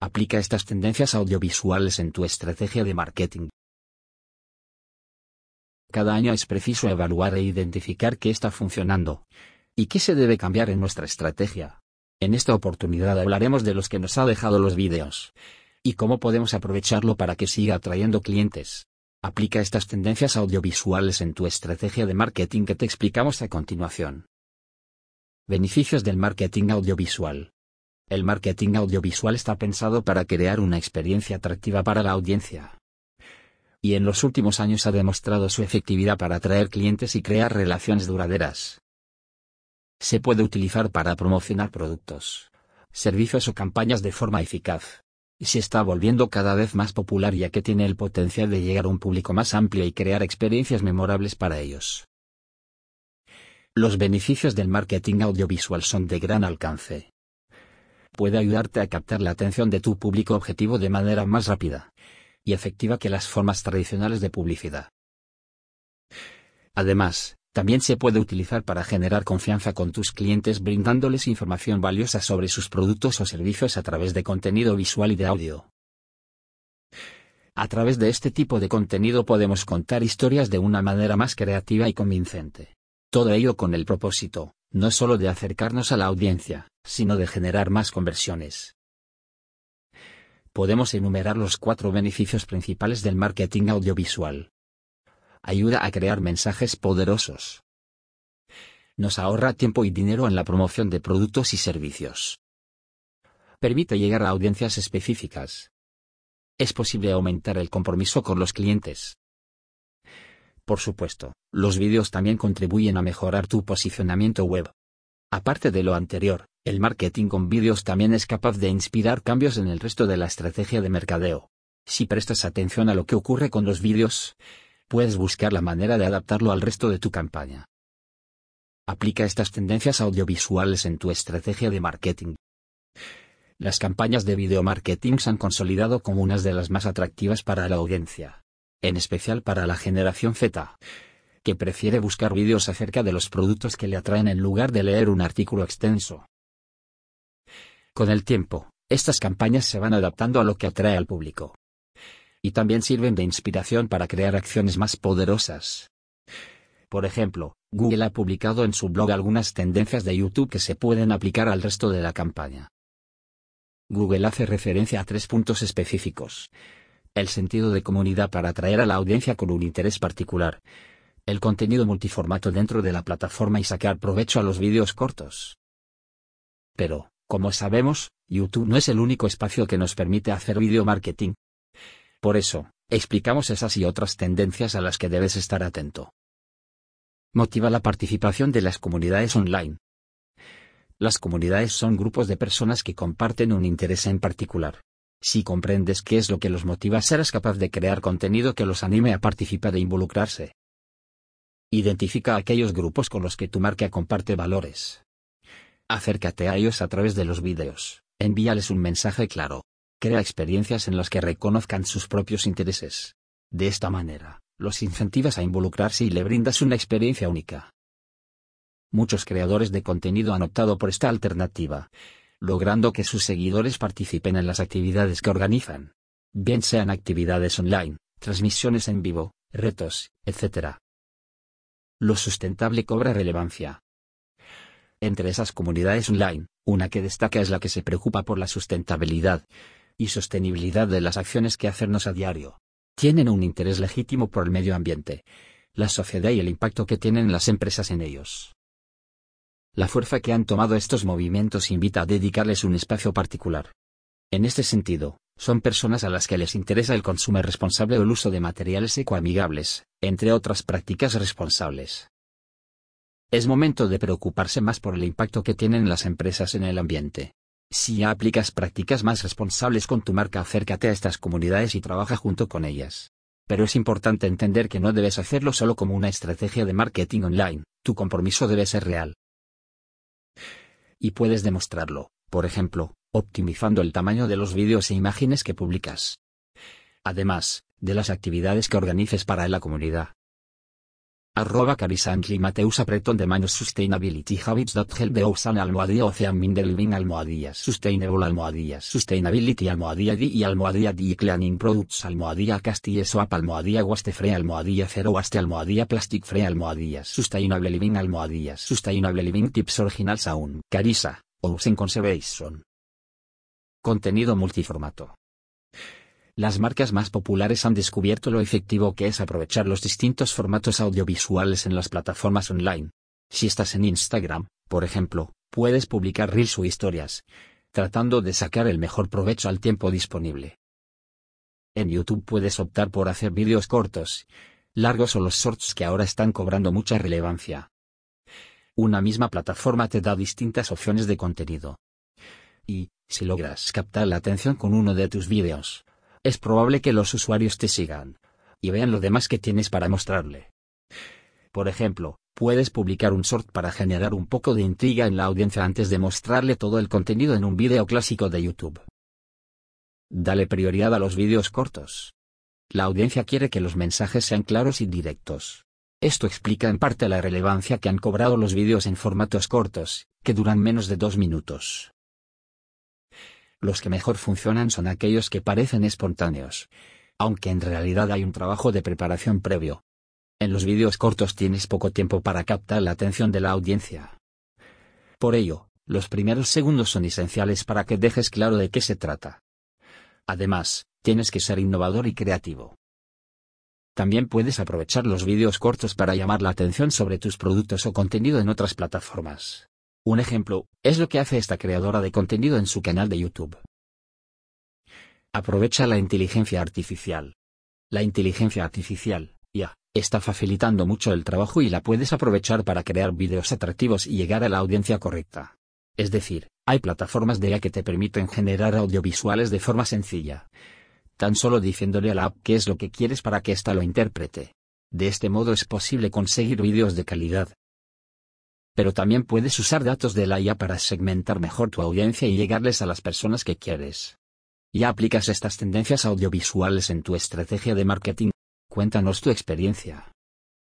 Aplica estas tendencias audiovisuales en tu estrategia de marketing. Cada año es preciso evaluar e identificar qué está funcionando y qué se debe cambiar en nuestra estrategia. En esta oportunidad hablaremos de los que nos ha dejado los vídeos y cómo podemos aprovecharlo para que siga atrayendo clientes. Aplica estas tendencias audiovisuales en tu estrategia de marketing que te explicamos a continuación. Beneficios del marketing audiovisual. El marketing audiovisual está pensado para crear una experiencia atractiva para la audiencia. Y en los últimos años ha demostrado su efectividad para atraer clientes y crear relaciones duraderas. Se puede utilizar para promocionar productos, servicios o campañas de forma eficaz. Y se está volviendo cada vez más popular ya que tiene el potencial de llegar a un público más amplio y crear experiencias memorables para ellos. Los beneficios del marketing audiovisual son de gran alcance. Puede ayudarte a captar la atención de tu público objetivo de manera más rápida y efectiva que las formas tradicionales de publicidad. Además, también se puede utilizar para generar confianza con tus clientes brindándoles información valiosa sobre sus productos o servicios a través de contenido visual y de audio. A través de este tipo de contenido podemos contar historias de una manera más creativa y convincente. Todo ello con el propósito, no solo de acercarnos a la audiencia, sino de generar más conversiones. Podemos enumerar los cuatro beneficios principales del marketing audiovisual. Ayuda a crear mensajes poderosos. Nos ahorra tiempo y dinero en la promoción de productos y servicios. Permite llegar a audiencias específicas. Es posible aumentar el compromiso con los clientes. Por supuesto, los vídeos también contribuyen a mejorar tu posicionamiento web. Aparte de lo anterior, el marketing con vídeos también es capaz de inspirar cambios en el resto de la estrategia de mercadeo. Si prestas atención a lo que ocurre con los vídeos, puedes buscar la manera de adaptarlo al resto de tu campaña. Aplica estas tendencias audiovisuales en tu estrategia de marketing. Las campañas de video marketing se han consolidado como unas de las más atractivas para la audiencia en especial para la generación Z, que prefiere buscar vídeos acerca de los productos que le atraen en lugar de leer un artículo extenso. Con el tiempo, estas campañas se van adaptando a lo que atrae al público. Y también sirven de inspiración para crear acciones más poderosas. Por ejemplo, Google ha publicado en su blog algunas tendencias de YouTube que se pueden aplicar al resto de la campaña. Google hace referencia a tres puntos específicos el sentido de comunidad para atraer a la audiencia con un interés particular, el contenido multiformato dentro de la plataforma y sacar provecho a los vídeos cortos. Pero, como sabemos, YouTube no es el único espacio que nos permite hacer video marketing. Por eso, explicamos esas y otras tendencias a las que debes estar atento. Motiva la participación de las comunidades online. Las comunidades son grupos de personas que comparten un interés en particular. Si comprendes qué es lo que los motiva, serás capaz de crear contenido que los anime a participar e involucrarse. Identifica aquellos grupos con los que tu marca comparte valores. Acércate a ellos a través de los vídeos, envíales un mensaje claro. Crea experiencias en las que reconozcan sus propios intereses. De esta manera, los incentivas a involucrarse y le brindas una experiencia única. Muchos creadores de contenido han optado por esta alternativa, logrando que sus seguidores participen en las actividades que organizan. Bien sean actividades online, transmisiones en vivo, retos, etc. Lo sustentable cobra relevancia. Entre esas comunidades online, una que destaca es la que se preocupa por la sustentabilidad y sostenibilidad de las acciones que hacernos a diario. Tienen un interés legítimo por el medio ambiente, la sociedad y el impacto que tienen las empresas en ellos. La fuerza que han tomado estos movimientos invita a dedicarles un espacio particular. En este sentido, son personas a las que les interesa el consumo responsable o el uso de materiales ecoamigables, entre otras prácticas responsables. Es momento de preocuparse más por el impacto que tienen las empresas en el ambiente. Si aplicas prácticas más responsables con tu marca, acércate a estas comunidades y trabaja junto con ellas. Pero es importante entender que no debes hacerlo solo como una estrategia de marketing online, tu compromiso debe ser real y puedes demostrarlo, por ejemplo, optimizando el tamaño de los vídeos e imágenes que publicas. Además, de las actividades que organices para la comunidad. Arroba Carisa Antli Mateus Apreton de Manos Sustainability Habits help the ocean almohadilla Ocean Minder Living almohadillas Sustainable almohadillas Sustainability almohadilla D y almohadilla D Cleaning Products almohadilla Castille Soap almohadilla Waste Free almohadilla Zero Waste almohadilla Plastic Free almohadillas Sustainable Living almohadillas Sustainable Living Tips Original Sound Carisa, Ocean Conservation. Contenido multiformato las marcas más populares han descubierto lo efectivo que es aprovechar los distintos formatos audiovisuales en las plataformas online. Si estás en Instagram, por ejemplo, puedes publicar reels o historias, tratando de sacar el mejor provecho al tiempo disponible. En YouTube puedes optar por hacer vídeos cortos, largos o los shorts que ahora están cobrando mucha relevancia. Una misma plataforma te da distintas opciones de contenido. Y, si logras captar la atención con uno de tus vídeos, es probable que los usuarios te sigan y vean lo demás que tienes para mostrarle. Por ejemplo, puedes publicar un short para generar un poco de intriga en la audiencia antes de mostrarle todo el contenido en un vídeo clásico de YouTube. Dale prioridad a los vídeos cortos. La audiencia quiere que los mensajes sean claros y directos. Esto explica en parte la relevancia que han cobrado los vídeos en formatos cortos, que duran menos de dos minutos. Los que mejor funcionan son aquellos que parecen espontáneos. Aunque en realidad hay un trabajo de preparación previo. En los vídeos cortos tienes poco tiempo para captar la atención de la audiencia. Por ello, los primeros segundos son esenciales para que dejes claro de qué se trata. Además, tienes que ser innovador y creativo. También puedes aprovechar los vídeos cortos para llamar la atención sobre tus productos o contenido en otras plataformas. Un ejemplo, es lo que hace esta creadora de contenido en su canal de YouTube. Aprovecha la inteligencia artificial. La inteligencia artificial, ya, está facilitando mucho el trabajo y la puedes aprovechar para crear vídeos atractivos y llegar a la audiencia correcta. Es decir, hay plataformas de IA que te permiten generar audiovisuales de forma sencilla. Tan solo diciéndole a la app qué es lo que quieres para que ésta lo interprete. De este modo es posible conseguir vídeos de calidad, pero también puedes usar datos de la IA para segmentar mejor tu audiencia y llegarles a las personas que quieres. ¿Ya aplicas estas tendencias audiovisuales en tu estrategia de marketing? Cuéntanos tu experiencia.